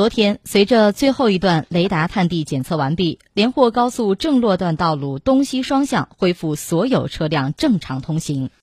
昨天，随着最后一段雷达探地检测完毕，连霍高速正洛段道路东西双向恢复所有车辆正常通行。